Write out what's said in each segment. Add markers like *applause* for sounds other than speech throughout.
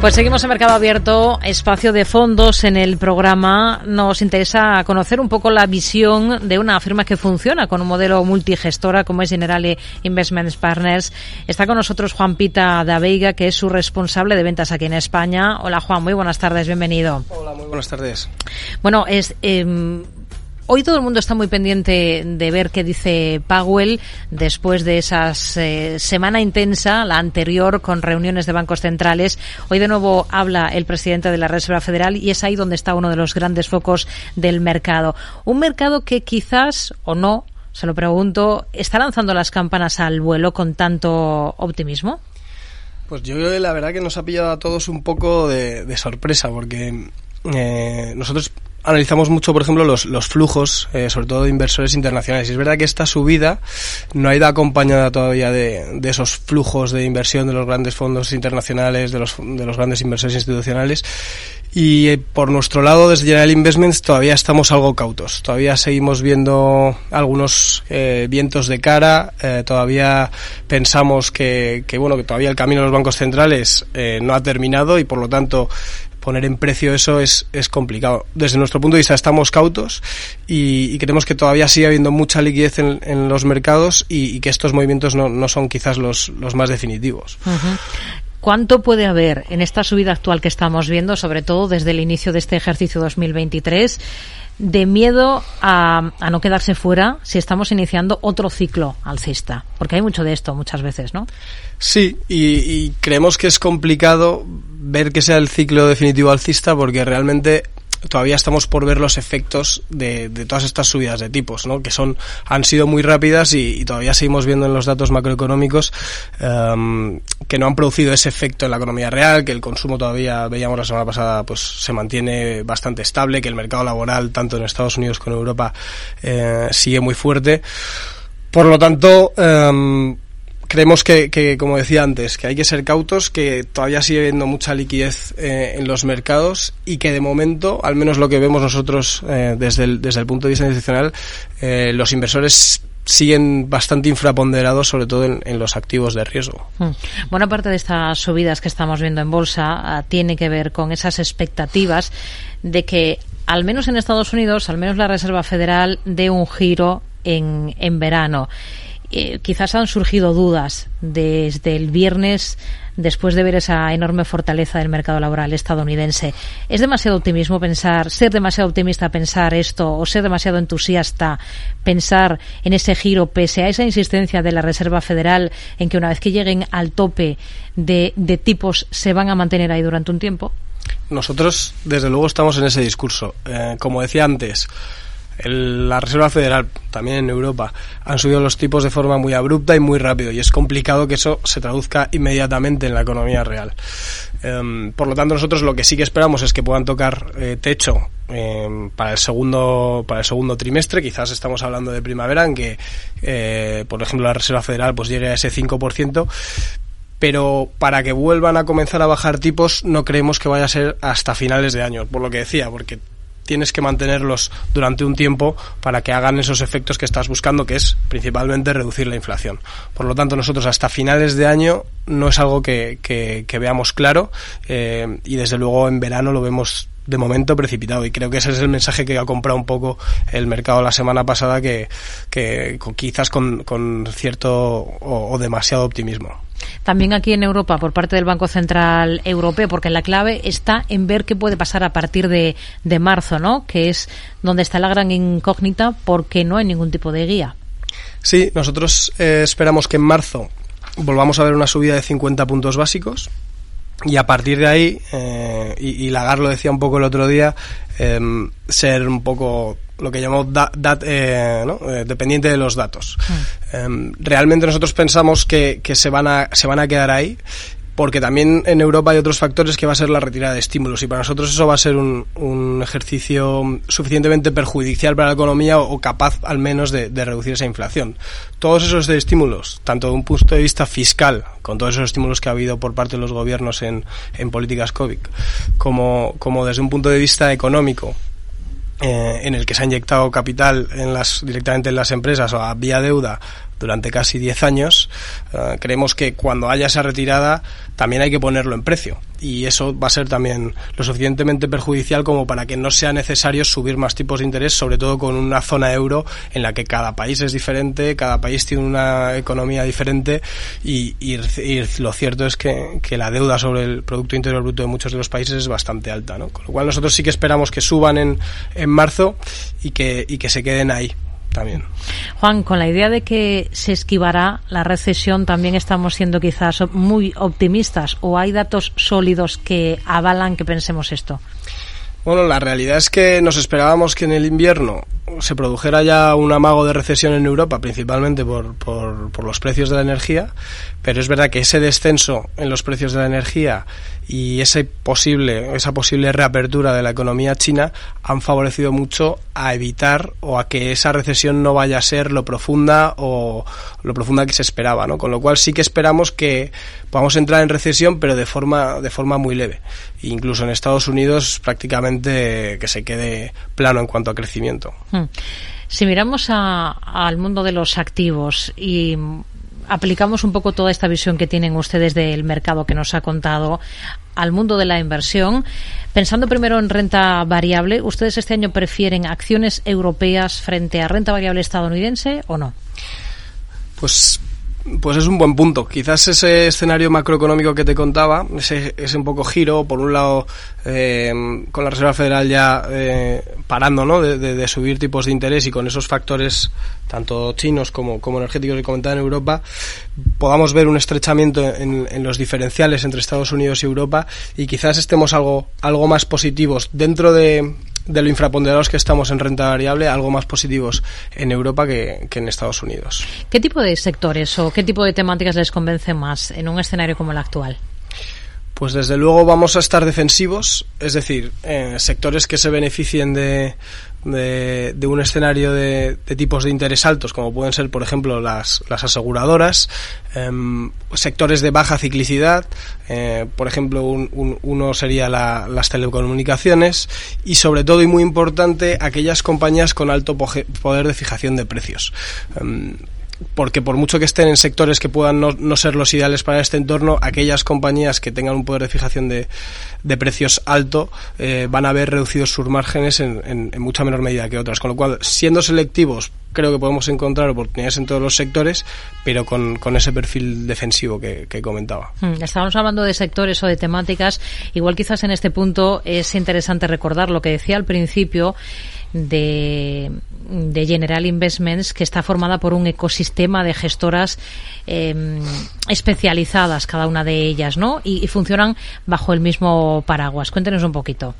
Pues seguimos en Mercado Abierto, espacio de fondos en el programa. Nos interesa conocer un poco la visión de una firma que funciona con un modelo multigestora como es Generale Investment Partners. Está con nosotros Juan Pita de Veiga, que es su responsable de ventas aquí en España. Hola Juan, muy buenas tardes, bienvenido. Hola, muy buenas tardes. Bueno, es eh, Hoy todo el mundo está muy pendiente de ver qué dice Powell después de esa eh, semana intensa, la anterior, con reuniones de bancos centrales. Hoy de nuevo habla el presidente de la Reserva Federal y es ahí donde está uno de los grandes focos del mercado. Un mercado que quizás o no, se lo pregunto, está lanzando las campanas al vuelo con tanto optimismo. Pues yo la verdad que nos ha pillado a todos un poco de, sorpresa porque eh, nosotros analizamos mucho, por ejemplo, los, los flujos, eh, sobre todo de inversores internacionales. Y es verdad que esta subida no ha ido acompañada todavía de, de, esos flujos de inversión de los grandes fondos internacionales, de los, de los grandes inversores institucionales. Y eh, por nuestro lado, desde General Investments, todavía estamos algo cautos. Todavía seguimos viendo algunos eh, vientos de cara. Eh, todavía pensamos que, que, bueno, que todavía el camino de los bancos centrales no ha terminado y, por lo tanto, poner en precio eso es, es complicado. Desde nuestro punto de vista estamos cautos y, y creemos que todavía sigue habiendo mucha liquidez en, en los mercados y, que estos movimientos no, no son quizás los, los más definitivos. ¿Cuánto puede haber en esta subida actual que estamos viendo, sobre todo desde el inicio de este ejercicio 2023? De miedo a, a, no quedarse fuera si estamos iniciando otro ciclo alcista? Porque hay mucho de esto muchas veces, ¿no? Sí, y, y creemos que es complicado ver que sea el ciclo definitivo alcista porque realmente todavía estamos por ver los efectos de, de, todas estas subidas de tipos, ¿no? que son han sido muy rápidas y, y todavía seguimos viendo en los datos macroeconómicos um, que no han producido ese efecto en la economía real, que el consumo todavía veíamos la semana pasada pues se mantiene bastante estable, que el mercado laboral tanto en Estados Unidos como en Europa eh, sigue muy fuerte. Por lo tanto, um, creemos que, que, como decía antes, que hay que ser cautos, que todavía sigue habiendo mucha liquidez eh, en los mercados y que de momento, al menos lo que vemos nosotros eh, desde, el, desde el punto de vista institucional, eh, los inversores siguen bastante infraponderados, sobre todo en, los activos de riesgo. Hmm. Buena parte de estas subidas que estamos viendo en bolsa uh, tiene que ver con esas expectativas de que, al menos en Estados Unidos, al menos la Reserva Federal, dé un giro en, en verano eh, quizás han surgido dudas desde el viernes después de ver esa enorme fortaleza del mercado laboral estadounidense. ¿Es demasiado optimismo pensar, ser demasiado optimista pensar esto o ser demasiado entusiasta pensar en ese giro pese a esa insistencia de la Reserva Federal en que una vez que lleguen al tope de, de tipos se van a mantener ahí durante un tiempo? Nosotros, desde luego, estamos en ese discurso. Eh, como decía antes, el, la Reserva Federal, también en Europa, han subido los tipos de forma muy abrupta y muy rápido y es complicado que eso se traduzca inmediatamente en la economía real. Um, por lo tanto, nosotros lo que sí que esperamos es que puedan tocar eh, techo eh, para el segundo para el segundo trimestre. Quizás estamos hablando de primavera en que, eh, por ejemplo, la Reserva Federal pues llegue a ese 5%, pero para que vuelvan a comenzar a bajar tipos no creemos que vaya a ser hasta finales de año, por lo que decía, porque tienes que mantenerlos durante un tiempo para que hagan esos efectos que estás buscando, que es principalmente reducir la inflación. Por lo tanto, nosotros hasta finales de año no es algo que, que, que veamos claro eh, y desde luego en verano lo vemos de momento precipitado y creo que ese es el mensaje que ha comprado un poco el mercado la semana pasada que, que quizás con, con cierto o, o demasiado optimismo. También aquí en Europa, por parte del Banco Central Europeo, porque la clave está en ver qué puede pasar a partir de, de marzo, ¿no? Que es donde está la gran incógnita, porque no hay ningún tipo de guía. Sí, nosotros eh, esperamos que en marzo volvamos a ver una subida de 50 puntos básicos y a partir de ahí, eh, y, y Lagar lo decía un poco el otro día, eh, ser un poco lo que llamamos dat, dat, eh, ¿no? eh, dependiente de los datos. Mm. realmente nosotros pensamos que, que, se, van a, se van a quedar ahí porque también en Europa hay otros factores que va a ser la retirada de estímulos y para nosotros eso va a ser un, ejercicio suficientemente perjudicial para la economía o, capaz al menos de, reducir esa inflación. Todos esos estímulos, tanto de un punto de vista fiscal, con todos esos estímulos que ha habido por parte de los gobiernos en, políticas COVID, como, como desde un punto de vista económico, eh, en el que se ha inyectado capital en las, directamente en las empresas o a vía deuda durante casi 10 años, eh, creemos que cuando haya esa retirada también hay que ponerlo en precio y eso va a ser también lo suficientemente perjudicial como para que no sea necesario subir más tipos de interés, sobre todo con una zona euro en la que cada país es diferente, cada país tiene una economía diferente y, lo cierto es que, la deuda sobre el Producto Interior Bruto de muchos de los países es bastante alta, ¿no? Con lo cual nosotros sí que esperamos que suban en, en marzo y que, y que se queden ahí Juan, con la idea de que se esquivará la recesión, también estamos siendo quizás muy optimistas o hay datos sólidos que avalan que pensemos esto. Bueno, la realidad es que nos esperábamos que en el invierno se produjera ya un amago de recesión en Europa, principalmente por, por, los precios de la energía, pero es verdad que ese descenso en los precios de la energía y ese posible, esa posible reapertura de la economía china han favorecido mucho a evitar o a que esa recesión no vaya a ser lo profunda o lo profunda que se esperaba, ¿no? Con lo cual sí que esperamos que podamos entrar en recesión, pero de forma, de forma muy leve. Incluso en Estados Unidos prácticamente que se quede plano en cuanto a crecimiento. Hmm. Si miramos al mundo de los activos y aplicamos un poco toda esta visión que tienen ustedes del mercado que nos ha contado al mundo de la inversión. Pensando primero en renta variable, ¿ustedes este año prefieren acciones europeas frente a renta variable estadounidense o no? Pues pues es un buen punto. Quizás ese escenario macroeconómico que te contaba, ese, un poco giro, por un lado, eh, con la Reserva Federal ya eh, parando ¿no? De, subir tipos de interés y con esos factores, tanto chinos como, como energéticos que comentaba en Europa, podamos ver un estrechamiento en, en, los diferenciales entre Estados Unidos y Europa y quizás estemos algo, algo más positivos dentro de, de lo infraponderados que estamos en renta variable, algo más positivos en Europa que, en Estados Unidos. ¿Qué tipo de sectores o qué tipo de temáticas les convence más en un escenario como el actual? Pues desde luego vamos a estar defensivos, es decir, eh, sectores que se beneficien de, de, un escenario de, tipos de interés altos, como pueden ser, por ejemplo, las, las aseguradoras, em, sectores de baja ciclicidad, eh, por ejemplo, uno sería las telecomunicaciones y, sobre todo y muy importante, aquellas compañías con alto poder de fijación de precios. Porque por mucho que estén en sectores que puedan no, ser los ideales para este entorno, aquellas compañías que tengan un poder de fijación de, de precios alto eh, van a ver reducidos sus márgenes en, en, mucha menor medida que otras. Con lo cual, siendo selectivos, creo que podemos encontrar oportunidades en todos los sectores, pero con, con ese perfil defensivo que, comentaba. Hmm, estábamos hablando de sectores o de temáticas. Igual quizás en este punto es interesante recordar lo que decía al principio de, de General Investments, que está formada por un ecosistema de gestoras em, especializadas, cada una de ellas, ¿no? Y, y, funcionan bajo el mismo paraguas. Cuéntenos un poquito.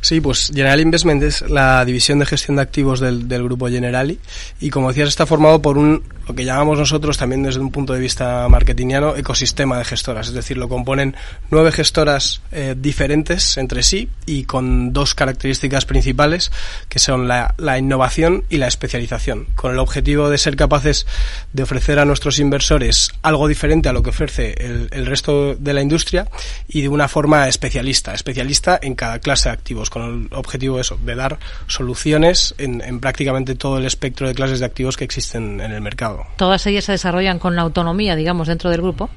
Sí, pues General Investment es la división de gestión de activos del, del, grupo Generali y como decías está formado por un lo que llamamos nosotros también desde un punto de vista marketingiano ecosistema de gestoras, es decir, lo componen nueve gestoras eh, diferentes entre sí y con dos características principales que son la, la, innovación y la especialización, con el objetivo de ser capaces de ofrecer a nuestros inversores algo diferente a lo que ofrece el, resto de la industria y de una forma especialista, especialista en cada clase de activos con el objetivo de dar soluciones en, prácticamente todo el espectro de clases de activos que existen en el mercado. ¿Todas ellas se desarrollan con la autonomía, digamos, dentro del grupo?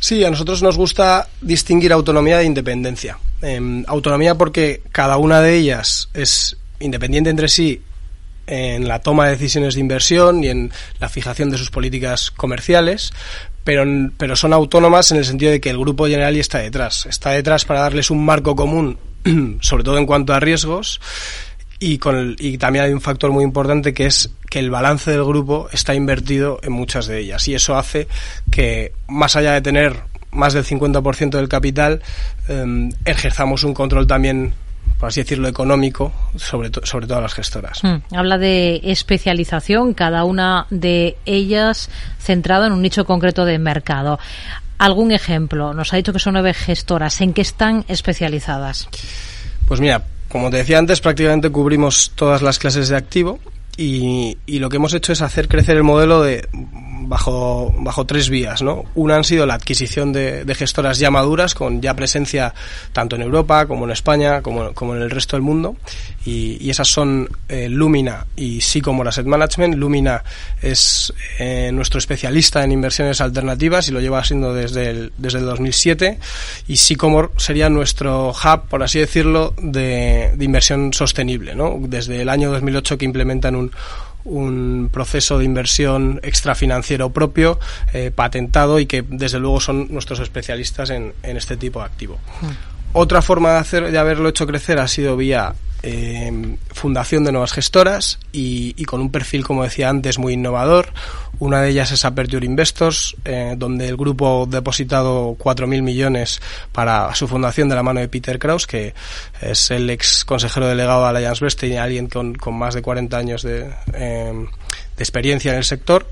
Sí, a nosotros nos gusta distinguir autonomía e independencia. Em, autonomía porque cada una de ellas es independiente entre sí en la toma de decisiones de inversión y en la fijación de sus políticas comerciales, pero, pero son autónomas en el sentido de que el grupo general está detrás. Está detrás para darles un marco común *clears throat* sobre todo en cuanto a riesgos, y, con y también hay un factor muy importante que es que el balance del grupo está invertido en muchas de ellas y eso hace que más allá de tener más del 50% del capital em, ejerzamos un control también por así decirlo económico sobre sobre todas las gestoras. Hmm. Habla de especialización cada una de ellas centrada en un nicho concreto de mercado. ¿Algún ejemplo? Nos ha dicho que son nueve gestoras. ¿En qué están especializadas? Pues mira, como te decía antes, prácticamente cubrimos todas las clases de activo y, lo que hemos hecho es hacer crecer el modelo de bajo, bajo tres vías. ¿no? Una han sido la adquisición de, gestoras ya maduras, con ya presencia tanto en Europa como en España, como, como en el resto del mundo. Y, esas son eh, Lumina y Sycomore Asset Management. Lumina es eh, nuestro especialista en inversiones alternativas y lo lleva siendo desde el, desde el 2007. Y Sycomore sería nuestro hub, por así decirlo, de, de inversión sostenible. ¿no? Desde el año 2008 que implementan un, un proceso de inversión extrafinanciero propio, eh, patentado y que desde luego son nuestros especialistas en, en este tipo de activo. Mm. Otra forma de, hacer, de haberlo hecho crecer ha sido vía eh, fundación de nuevas gestoras y, con un perfil, como decía antes, muy innovador. Una de ellas es Aperture Investors, eh, donde el grupo ha depositado 4.000 millones para su fundación de la mano de Peter Kraus, que es el ex consejero delegado de Allianz y alguien con, con, más de 40 años de, eh, de experiencia en el sector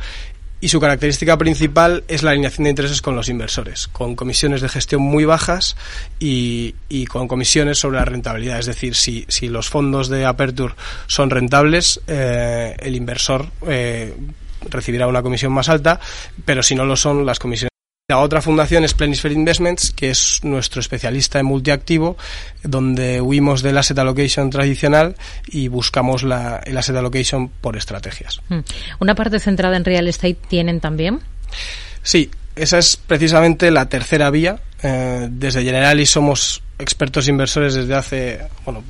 y su característica principal es la alineación de intereses con los inversores, con comisiones de gestión muy bajas y, con comisiones sobre la rentabilidad. Es decir, si, si los fondos de Aperture son rentables, eh, el inversor eh, recibirá una comisión más alta, pero si no lo son, las comisiones la otra fundación es Planisphere Investments, que es nuestro especialista en multiactivo, donde huimos del asset allocation tradicional y buscamos la, el asset allocation por estrategias. Hmm. ¿Una parte centrada en real estate tienen también? Sí, esa es precisamente la tercera vía. Eh, desde Generali somos expertos inversores desde hace, bueno,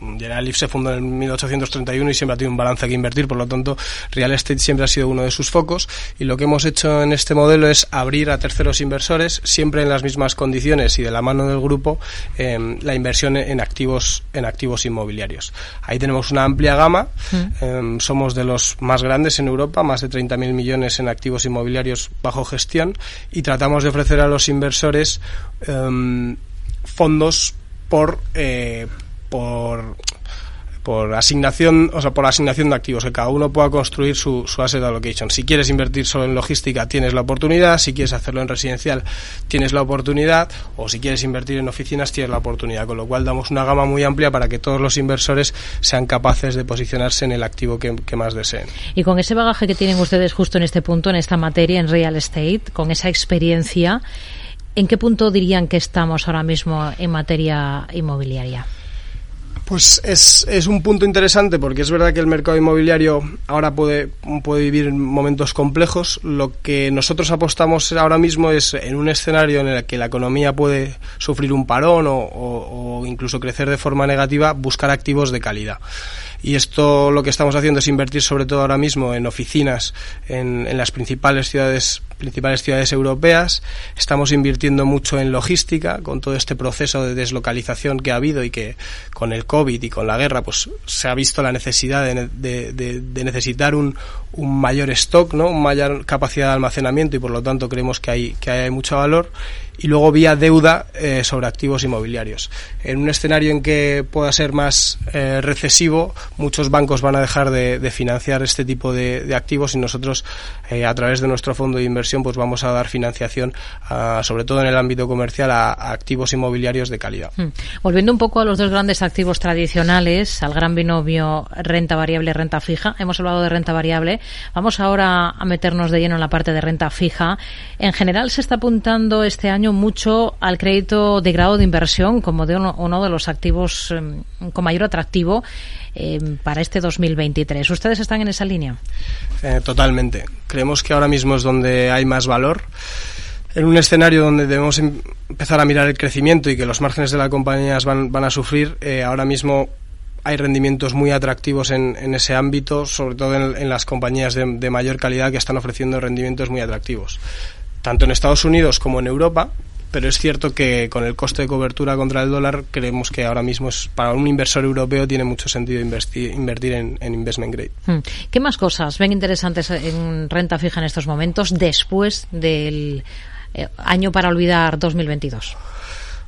General se fundó en 1831 y siempre ha tenido un balance que invertir, por lo tanto, real estate siempre ha sido uno de sus focos y lo que hemos hecho en este modelo es abrir a terceros inversores, siempre en las mismas condiciones y de la mano del grupo, em, la inversión en activos, en activos inmobiliarios. Ahí tenemos una amplia gama, mm. em, somos de los más grandes en Europa, más de 30.000 millones en activos inmobiliarios bajo gestión y tratamos de ofrecer a los inversores em, fondos por eh, por por asignación, o sea, por asignación de activos, que cada uno pueda construir su, su asset allocation. Si quieres invertir solo en logística, tienes la oportunidad, si quieres hacerlo en residencial, tienes la oportunidad, o si quieres invertir en oficinas, tienes la oportunidad, con lo cual damos una gama muy amplia para que todos los inversores sean capaces de posicionarse en el activo que, que más deseen. Y con ese bagaje que tienen ustedes justo en este punto, en esta materia, en real estate, con esa experiencia, ¿en qué punto dirían que estamos ahora mismo en materia inmobiliaria? Pues es, es, un punto interesante porque es verdad que el mercado inmobiliario ahora puede, puede vivir momentos complejos. Lo que nosotros apostamos ahora mismo es en un escenario en el que la economía puede sufrir un parón o, o incluso crecer de forma negativa, buscar activos de calidad y esto lo que estamos haciendo es invertir sobre todo ahora mismo en oficinas en, en las principales ciudades principales ciudades europeas. Estamos invirtiendo mucho en logística con todo este proceso de deslocalización que ha habido y que con el covid y con la guerra pues se ha visto la necesidad de, de, necesitar un, un mayor stock no un mayor capacidad de almacenamiento y por lo tanto creemos que hay que hay mucho valor. Y luego vía deuda eh, sobre activos inmobiliarios. En un escenario en que pueda ser más eh, recesivo, muchos bancos van a dejar de, financiar este tipo de, activos y nosotros, eh, a través de nuestro fondo de inversión, pues vamos a dar financiación, sobre todo en el ámbito comercial, a, activos inmobiliarios de calidad. Hmm. Volviendo un poco a los dos grandes activos tradicionales, al gran binomio renta variable, renta fija. Hemos hablado de renta variable. Vamos ahora a meternos de lleno en la parte de renta fija. En general se está apuntando este año mucho al crédito de grado de inversión como de uno, de los activos em, con mayor atractivo em, para este 2023. ¿Ustedes están en esa línea? Eh, totalmente. Creemos que ahora mismo es donde hay más valor. En un escenario donde debemos em, empezar a mirar el crecimiento y que los márgenes de las compañías van, van a sufrir, eh, ahora mismo hay rendimientos muy atractivos en, en ese ámbito, sobre todo en, las compañías de, de, mayor calidad que están ofreciendo rendimientos muy atractivos tanto en Estados Unidos como en Europa, pero es cierto que con el coste de cobertura contra el dólar creemos que ahora mismo es, para un inversor europeo tiene mucho sentido invertir, invertir en, investment grade. Hmm. ¿Qué más cosas ven interesantes en renta fija en estos momentos después del eh, año para olvidar 2022?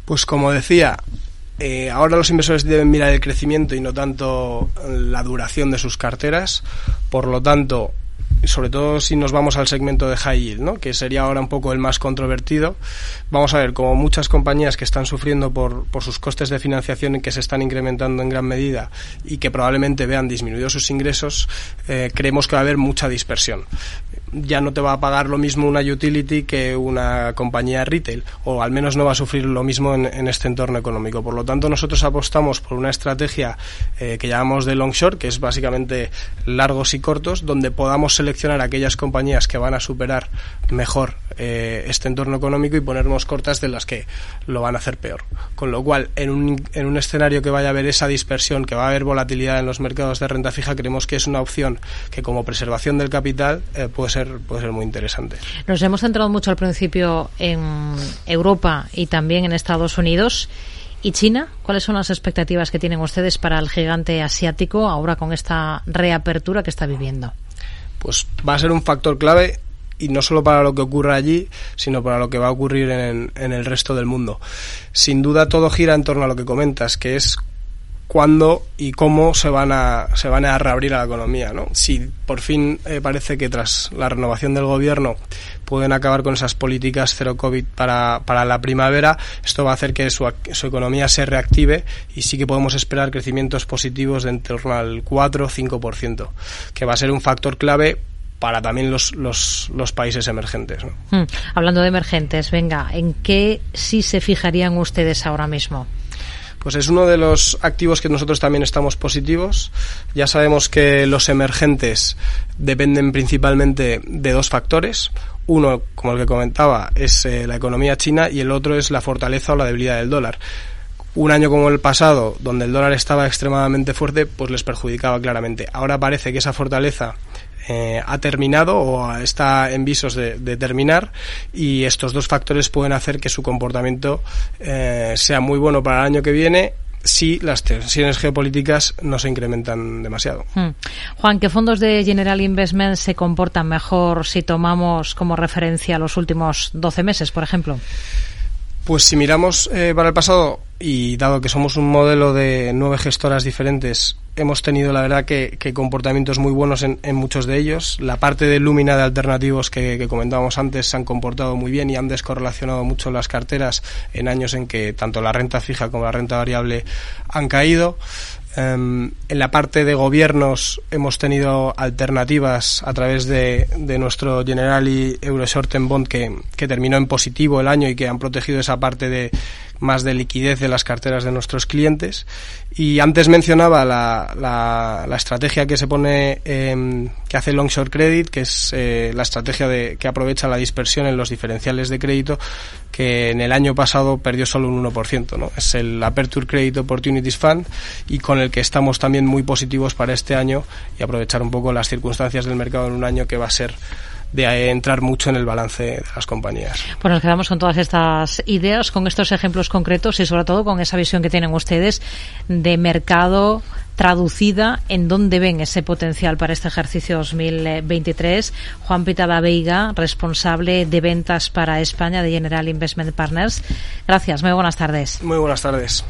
Pues como decía, eh, ahora los inversores deben mirar el crecimiento y no tanto la duración de sus carteras. Por lo tanto, sobre todo si nos vamos al segmento de high yield, ¿no? que sería ahora un poco el más controvertido. Vamos a ver, como muchas compañías que están sufriendo por, por sus costes de financiación y que se están incrementando en gran medida y que probablemente vean disminuidos sus ingresos, eh, creemos que va a haber mucha dispersión ya no te va a pagar lo mismo una utility que una compañía retail, o al menos no va a sufrir lo mismo en, este entorno económico. Por lo tanto, nosotros apostamos por una estrategia eh, que llamamos de long short, que es básicamente largos y cortos, donde podamos seleccionar aquellas compañías que van a superar mejor eh, este entorno económico y ponernos cortas de las que lo van a hacer peor. Con lo cual, en un, en un escenario que vaya a haber esa dispersión, que va a haber volatilidad en los mercados de renta fija, creemos que es una opción que como preservación del capital eh, puede ser puede ser muy interesante. Nos hemos centrado mucho al principio en Europa y también en Estados Unidos. ¿Y China? ¿Cuáles son las expectativas que tienen ustedes para el gigante asiático ahora con esta reapertura que está viviendo? Pues va a ser un factor clave y no solo para lo que ocurra allí, sino para lo que va a ocurrir en, en, el resto del mundo. Sin duda todo gira en torno a lo que comentas, que es cuándo y cómo se van a, se van a reabrir a la economía. ¿no? Si por fin eh, parece que tras la renovación del gobierno pueden acabar con esas políticas cero COVID para, para la primavera, esto va a hacer que su, su economía se reactive y sí que podemos esperar crecimientos positivos de en torno al 4 o 5%, que va a ser un factor clave para también los, los, los países emergentes. Hmm. Hablando de emergentes, venga, ¿en qué sí se fijarían ustedes ahora mismo? Pues es uno de los activos que nosotros también estamos positivos. Ya sabemos que los emergentes dependen principalmente de dos factores. Uno, como el que comentaba, es eh, la economía china y el otro es la fortaleza o la debilidad del dólar un año como el pasado, donde el dólar estaba extremadamente fuerte, pues les perjudicaba claramente. Ahora parece que esa fortaleza eh, ha terminado o está en visos de, terminar y estos dos factores pueden hacer que su comportamiento eh, sea muy bueno para el año que viene si las tensiones geopolíticas no se incrementan demasiado. Hmm. Juan, ¿qué fondos de General Investment se comportan mejor si tomamos como referencia los últimos 12 meses, por ejemplo? Pues si miramos eh, para el pasado y dado que somos un modelo de nueve gestoras diferentes, hemos tenido la verdad que, comportamientos muy buenos en, muchos de ellos. La parte de Lumina de alternativos que, comentábamos antes se han comportado muy bien y han descorrelacionado mucho las carteras en años en que tanto la renta fija como la renta variable han caído. Em, en la parte de gobiernos hemos tenido alternativas a través de, de nuestro Generali Euro Short Bond que, que terminó en positivo el año y que han protegido esa parte de más de liquidez de las carteras de nuestros clientes. Y antes mencionaba la, la, estrategia que se pone, eh, que hace Long Short Credit, que es eh, la estrategia de, que aprovecha la dispersión en los diferenciales de crédito, que en el año pasado perdió solo un 1%. ¿no? Es el Aperture Credit Opportunities Fund y con el que estamos también muy positivos para este año y aprovechar un poco las circunstancias del mercado en un año que va a ser de entrar mucho en el balance de las compañías. Pues nos quedamos con todas estas ideas, con estos ejemplos concretos y sobre todo con esa visión que tienen ustedes de mercado traducida en dónde ven ese potencial para este ejercicio 2023. Juan Pitada Veiga, responsable de ventas para España de General Investment Partners. Gracias, muy buenas tardes. Muy buenas tardes.